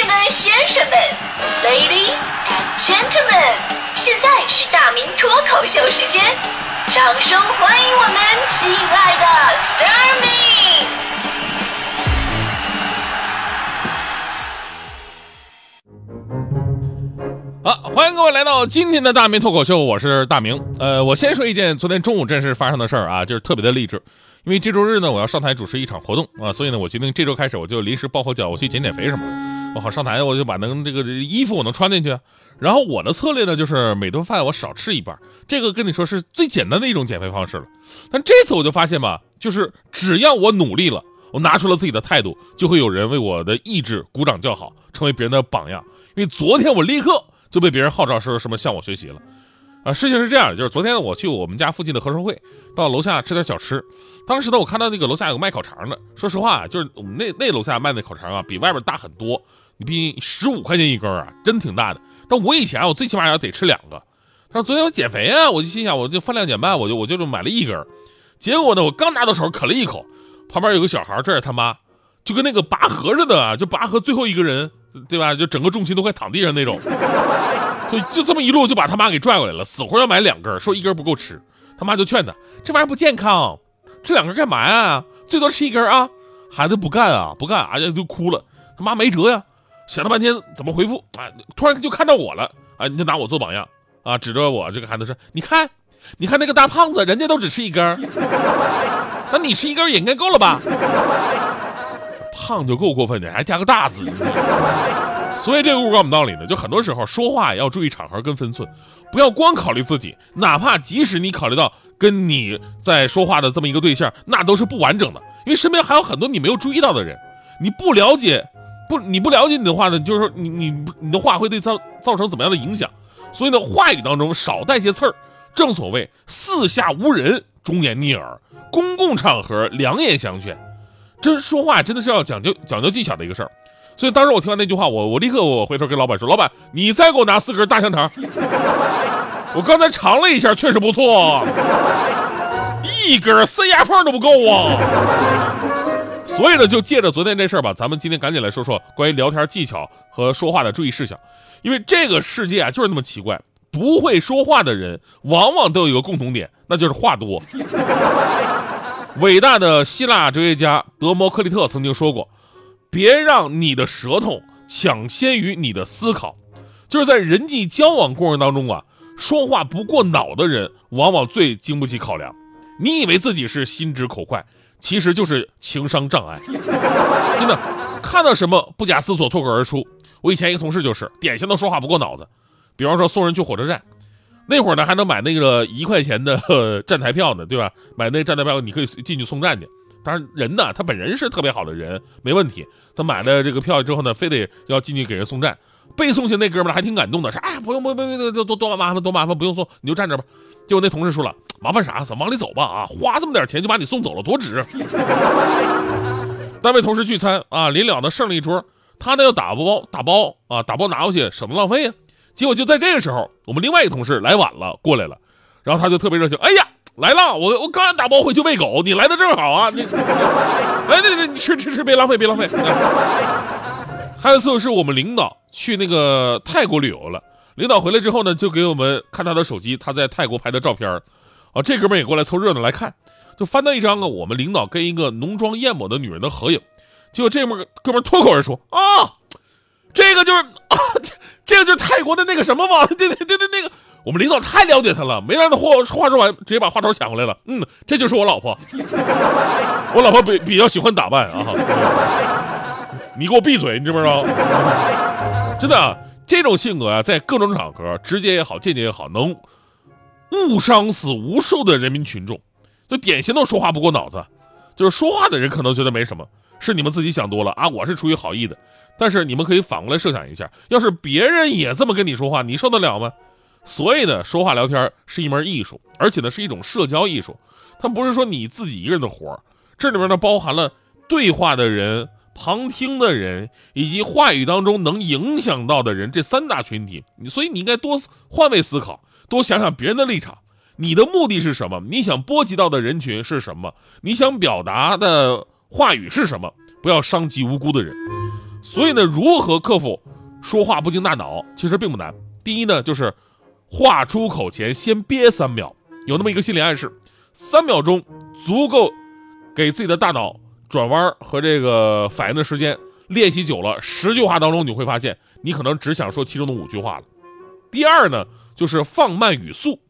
士们、先生们，Ladies and Gentlemen，现在是大明脱口秀时间，掌声欢迎我们亲爱的 s t a r m i n 好，欢迎各位来到今天的大明脱口秀，我是大明。呃，我先说一件昨天中午正式发生的事儿啊，就是特别的励志。因为这周日呢，我要上台主持一场活动啊，所以呢，我决定这周开始我就临时抱佛脚，我去减减肥什么的。我好上台，我就把能这个衣服我能穿进去。然后我的策略呢，就是每顿饭我少吃一半，这个跟你说是最简单的一种减肥方式了。但这次我就发现吧，就是只要我努力了，我拿出了自己的态度，就会有人为我的意志鼓掌叫好，成为别人的榜样。因为昨天我立刻就被别人号召说什么向我学习了。啊，事情是这样，就是昨天我去我们家附近的合生汇，到楼下吃点小吃。当时呢，我看到那个楼下有卖烤肠的。说实话，就是我们那那楼下卖那烤肠啊，比外边大很多。你毕竟十五块钱一根啊，真挺大的。但我以前我最起码要得吃两个。他说昨天我减肥啊，我就心想我就饭量减半，我就我就买了一根。结果呢，我刚拿到手啃了一口，旁边有个小孩，这是他妈，就跟那个拔河似的，就拔河最后一个人，对吧？就整个重心都快躺地上那种。就就这么一路就把他妈给拽过来了，死活要买两根，说一根不够吃。他妈就劝他，这玩意儿不健康，吃两根干嘛呀？最多吃一根啊！孩子不干啊，不干，啊就哭了。他妈没辙呀，想了半天怎么回复啊？突然就看到我了啊！你就拿我做榜样啊，指着我这个孩子说：“你看，你看那个大胖子，人家都只吃一根，那你吃一根也应该够了吧？胖就够过分的，还加个大字。”所以这个故事告诉我们道理呢，就很多时候说话要注意场合跟分寸，不要光考虑自己，哪怕即使你考虑到跟你在说话的这么一个对象，那都是不完整的，因为身边还有很多你没有注意到的人，你不了解，不你不了解你的话呢，就是说你你你的话会对造造成怎么样的影响？所以呢，话语当中少带些刺儿，正所谓四下无人，忠言逆耳，公共场合两言相劝，这说话真的是要讲究讲究技巧的一个事儿。所以当时我听完那句话，我我立刻我回头跟老板说：“老板，你再给我拿四根大香肠。我刚才尝了一下，确实不错，一根塞牙缝都不够啊。”所以呢，就借着昨天这事儿吧，咱们今天赶紧来说说关于聊天技巧和说话的注意事项。因为这个世界啊，就是那么奇怪，不会说话的人往往都有一个共同点，那就是话多。伟大的希腊哲学家德谟克利特曾经说过。别让你的舌头抢先于你的思考，就是在人际交往过程当中啊，说话不过脑的人往往最经不起考量。你以为自己是心直口快，其实就是情商障碍。真的，看到什么不假思索脱口而出。我以前一个同事就是典型的说话不过脑子。比方说送人去火车站，那会儿呢还能买那个一块钱的 站台票呢，对吧？买那站台票你可以进去送站去。当然，人呢，他本人是特别好的人，没问题。他买了这个票之后呢，非得要进去给人送站。被送去那哥们儿还挺感动的，说：“哎呀，不用不用不用，多多多麻烦多麻烦，不用送，你就站这吧。”结果那同事说了：“麻烦啥？咱往里走吧啊，花这么点钱就把你送走了，多值！”单位同事聚餐啊，临了呢剩了一桌，他呢要打包打包啊，打包拿过去省得浪费啊。结果就在这个时候，我们另外一个同事来晚了过来了，然后他就特别热情：“哎呀！”来了，我我刚打包回去喂狗，你来的正好啊！你来，来来，你吃吃吃，别浪费，别浪费。还有一次是我们领导去那个泰国旅游了，领导回来之后呢，就给我们看他的手机，他在泰国拍的照片啊，这哥们也过来凑热闹来看，就翻到一张啊，我们领导跟一个浓妆艳抹的女人的合影。结果这哥们脱口而出啊，这个就是啊，这个就是泰国的那个什么嘛，对对对对，那个。我们领导太了解他了，没让他话话说完，直接把话头抢过来了。嗯，这就是我老婆，我老婆比比较喜欢打扮啊。你给我闭嘴，你知不知道？真的，这种性格啊，在各种场合，直接也好，间接也好，能误伤死无数的人民群众。就典型的说话不过脑子，就是说话的人可能觉得没什么，是你们自己想多了啊。我是出于好意的，但是你们可以反过来设想一下，要是别人也这么跟你说话，你受得了吗？所以呢，说话聊天是一门艺术，而且呢是一种社交艺术。它不是说你自己一个人的活儿，这里面呢包含了对话的人、旁听的人以及话语当中能影响到的人这三大群体。你所以你应该多换位思考，多想想别人的立场。你的目的是什么？你想波及到的人群是什么？你想表达的话语是什么？不要伤及无辜的人。所以呢，如何克服说话不经大脑，其实并不难。第一呢，就是话出口前先憋三秒，有那么一个心理暗示，三秒钟足够给自己的大脑转弯和这个反应的时间。练习久了，十句话当中你会发现，你可能只想说其中的五句话了。第二呢，就是放慢语速，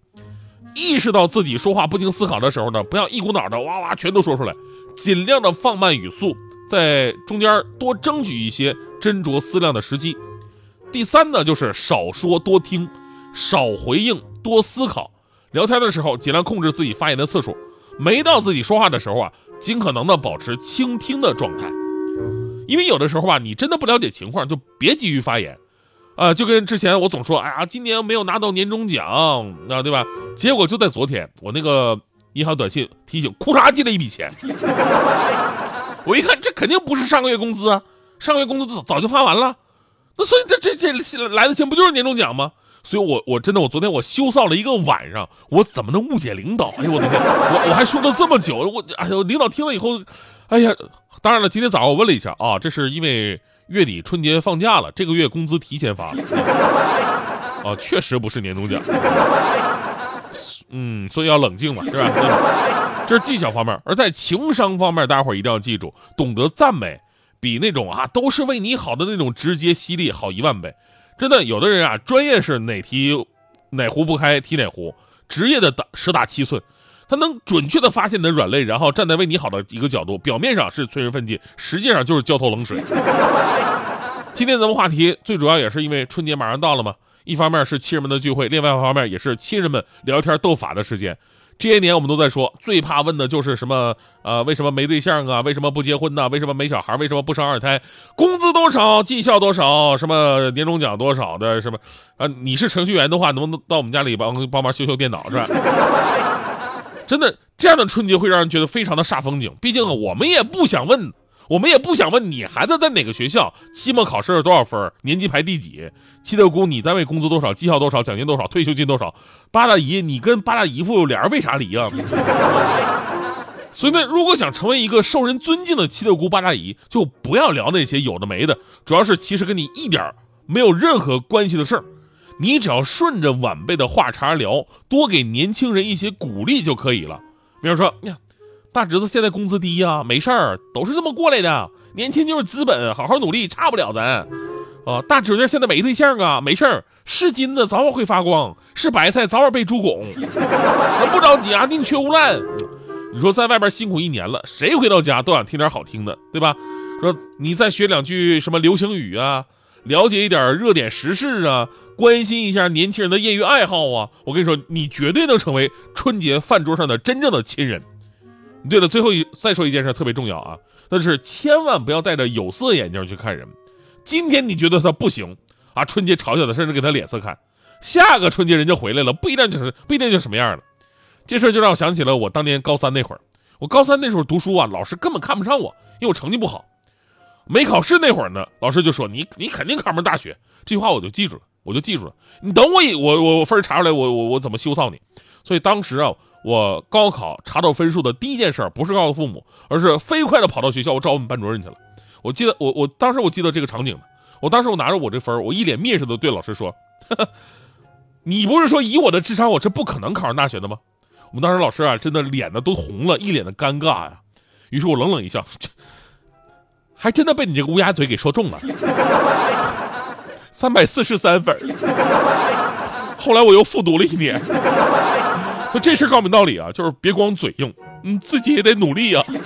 意识到自己说话不经思考的时候呢，不要一股脑的哇哇全都说出来，尽量的放慢语速，在中间多争取一些斟酌思量的时机。第三呢，就是少说多听，少回应多思考。聊天的时候尽量控制自己发言的次数，没到自己说话的时候啊，尽可能的保持倾听的状态。因为有的时候吧，你真的不了解情况，就别急于发言，啊，就跟之前我总说，哎呀，今年没有拿到年终奖，啊，对吧？结果就在昨天，我那个银行短信提醒，库嚓进了一笔钱，我一看，这肯定不是上个月工资啊，上个月工资早早就发完了，那所以这这这来的钱不就是年终奖吗？所以我我真的我昨天我羞臊了一个晚上，我怎么能误解领导？哎呦我的天，我我还说了这么久，我哎呦领导听了以后。哎呀，当然了，今天早上我问了一下啊，这是因为月底春节放假了，这个月工资提前发。啊，确实不是年终奖。嗯，所以要冷静嘛，是吧？这是技巧方面，而在情商方面，大家伙一定要记住，懂得赞美比那种啊都是为你好的那种直接犀利好一万倍。真的，有的人啊，专业是哪题哪壶不开提哪壶，职业的打十打七寸。他能准确的发现你的软肋，然后站在为你好的一个角度，表面上是催人奋进，实际上就是浇头冷水。今天咱们话题最主要也是因为春节马上到了嘛，一方面是亲人们的聚会，另外一方面也是亲人们聊天斗法的时间。这些年我们都在说，最怕问的就是什么呃，为什么没对象啊？为什么不结婚呢？为什么没小孩？为什么不生二胎？工资多少？绩效多少？什么年终奖多少的？什么啊？你是程序员的话，能不能到我们家里帮帮忙修修电脑是吧？真的，这样的春节会让人觉得非常的煞风景。毕竟啊，我们也不想问，我们也不想问你孩子在哪个学校，期末考试多少分，年级排第几，七大姑你单位工资多少，绩效多少，奖金多少，退休金多少，八大姨你跟八大姨夫俩人为啥离啊？所以呢，如果想成为一个受人尊敬的七大姑八大姨，就不要聊那些有的没的，主要是其实跟你一点没有任何关系的事儿。你只要顺着晚辈的话茬聊，多给年轻人一些鼓励就可以了。比如说，呀，大侄子现在工资低呀，没事儿，都是这么过来的。年轻就是资本，好好努力，差不了咱。啊，大侄子现在没对象啊，没事儿，是金子早晚会发光，是白菜早晚被猪拱。咱不着急啊，宁缺毋滥。你说在外边辛苦一年了，谁回到家都想听点好听的，对吧？说你再学两句什么流行语啊。了解一点热点时事啊，关心一下年轻人的业余爱好啊，我跟你说，你绝对能成为春节饭桌上的真正的亲人。对了，最后一再说一件事特别重要啊，那是千万不要戴着有色眼镜去看人。今天你觉得他不行啊，春节嘲笑他，甚至给他脸色看，下个春节人家回来了，不一定就是不一定就什么样了。这事就让我想起了我当年高三那会儿，我高三那时候读书啊，老师根本看不上我，因为我成绩不好。没考试那会儿呢，老师就说你你肯定考不上大学，这句话我就记住了，我就记住了。你等我一我我我分查出来，我我我怎么羞臊你？所以当时啊，我高考查到分数的第一件事不是告诉父母，而是飞快的跑到学校，我找我们班主任去了。我记得我我当时我记得这个场景我当时我拿着我这分我一脸蔑视的对老师说：“ 你不是说以我的智商我是不可能考上大学的吗？”我们当时老师啊，真的脸呢都红了，一脸的尴尬呀。于是我冷冷一笑。还真的被你这个乌鸦嘴给说中了，三百四十三分。后来我又复读了一年。说 这事告明道理啊，就是别光嘴硬，你自己也得努力啊。叽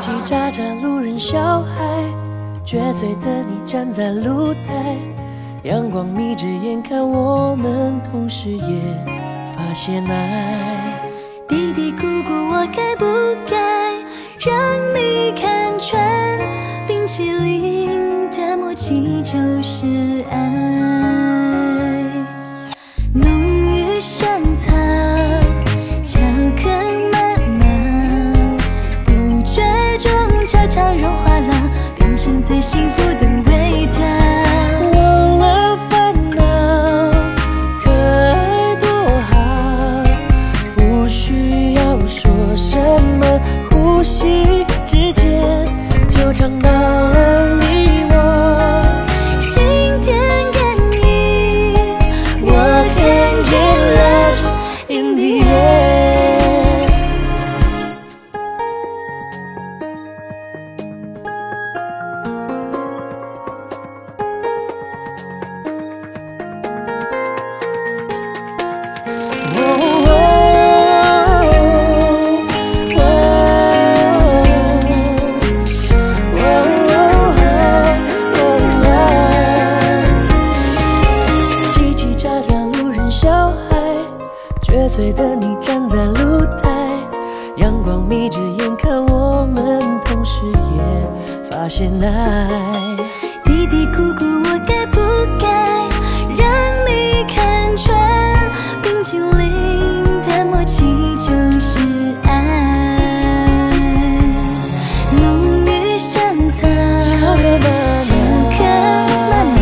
叽喳喳，路人小孩，撅嘴的你站在露台，阳光眯着眼看我们，同时也发现爱。嘀嘀咕咕，我该不该让你看穿？冰淇淋的默契就是爱，眼看我们同时也发现爱，嘀嘀咕咕我该不该让你看穿？冰激凌的默契就是爱，浓郁香草，巧克力，巧克玛瑙，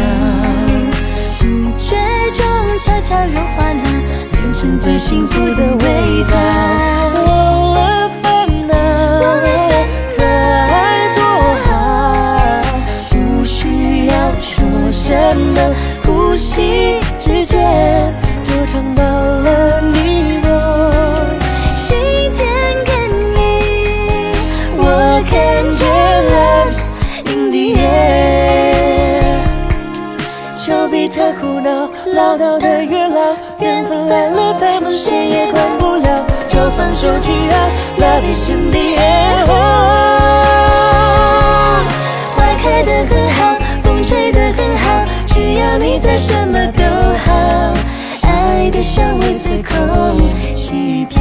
不觉中悄悄融化了，变成最幸福的味道。太苦恼，唠叨的月老，缘分来了，他们谁也管不了，就放手去爱，Love is in the air。花开的很好，风吹的很好，只要你在，什么都好。爱的香味随空气飘，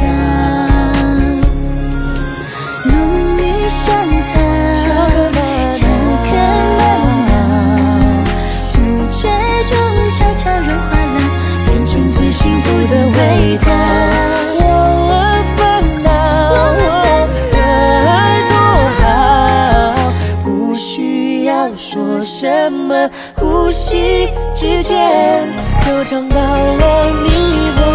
什么呼吸之间，就尝到了你的。